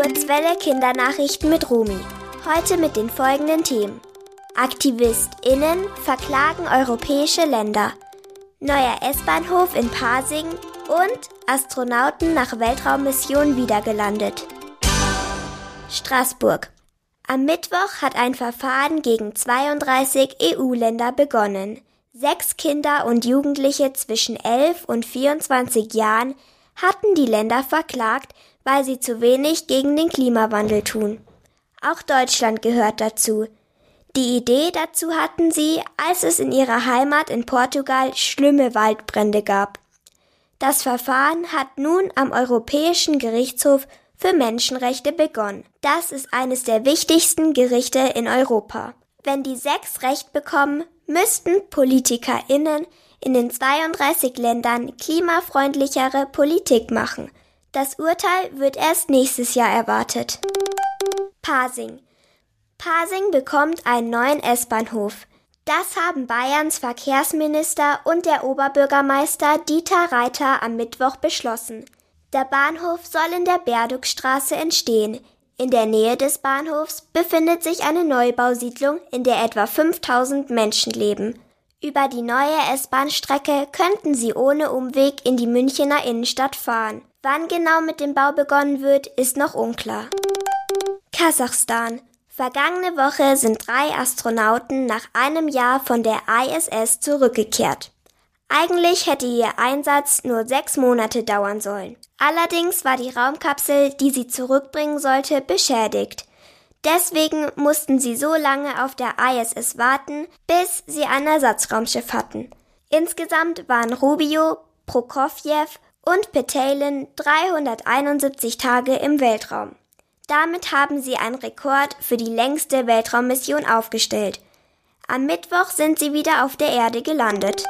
Kurzwelle Kindernachrichten mit Romy. Heute mit den folgenden Themen. AktivistInnen verklagen europäische Länder. Neuer S-Bahnhof in Pasing und Astronauten nach Weltraummission wiedergelandet. Straßburg. Am Mittwoch hat ein Verfahren gegen 32 EU-Länder begonnen. Sechs Kinder und Jugendliche zwischen 11 und 24 Jahren hatten die Länder verklagt, weil sie zu wenig gegen den Klimawandel tun. Auch Deutschland gehört dazu. Die Idee dazu hatten sie, als es in ihrer Heimat in Portugal schlimme Waldbrände gab. Das Verfahren hat nun am Europäischen Gerichtshof für Menschenrechte begonnen. Das ist eines der wichtigsten Gerichte in Europa. Wenn die sechs Recht bekommen, müssten PolitikerInnen in den 32 Ländern klimafreundlichere Politik machen. Das Urteil wird erst nächstes Jahr erwartet. Pasing. Pasing bekommt einen neuen S-Bahnhof. Das haben Bayerns Verkehrsminister und der Oberbürgermeister Dieter Reiter am Mittwoch beschlossen. Der Bahnhof soll in der Berdukstraße entstehen. In der Nähe des Bahnhofs befindet sich eine Neubausiedlung, in der etwa 5000 Menschen leben. Über die neue S-Bahn-Strecke könnten sie ohne Umweg in die Münchener Innenstadt fahren. Wann genau mit dem Bau begonnen wird, ist noch unklar. Kasachstan. Vergangene Woche sind drei Astronauten nach einem Jahr von der ISS zurückgekehrt. Eigentlich hätte ihr Einsatz nur sechs Monate dauern sollen. Allerdings war die Raumkapsel, die sie zurückbringen sollte, beschädigt. Deswegen mussten sie so lange auf der ISS warten, bis sie ein Ersatzraumschiff hatten. Insgesamt waren Rubio, Prokofjew und Petelin 371 Tage im Weltraum. Damit haben sie einen Rekord für die längste Weltraummission aufgestellt. Am Mittwoch sind sie wieder auf der Erde gelandet.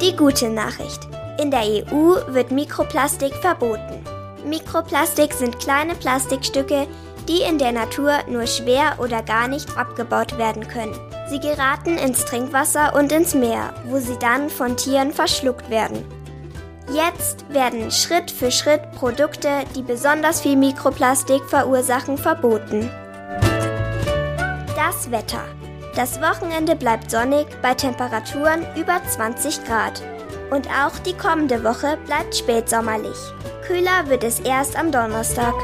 Die gute Nachricht. In der EU wird Mikroplastik verboten. Mikroplastik sind kleine Plastikstücke, die in der Natur nur schwer oder gar nicht abgebaut werden können. Sie geraten ins Trinkwasser und ins Meer, wo sie dann von Tieren verschluckt werden. Jetzt werden Schritt für Schritt Produkte, die besonders viel Mikroplastik verursachen, verboten. Das Wetter. Das Wochenende bleibt sonnig bei Temperaturen über 20 Grad. Und auch die kommende Woche bleibt spätsommerlich. Kühler wird es erst am Donnerstag.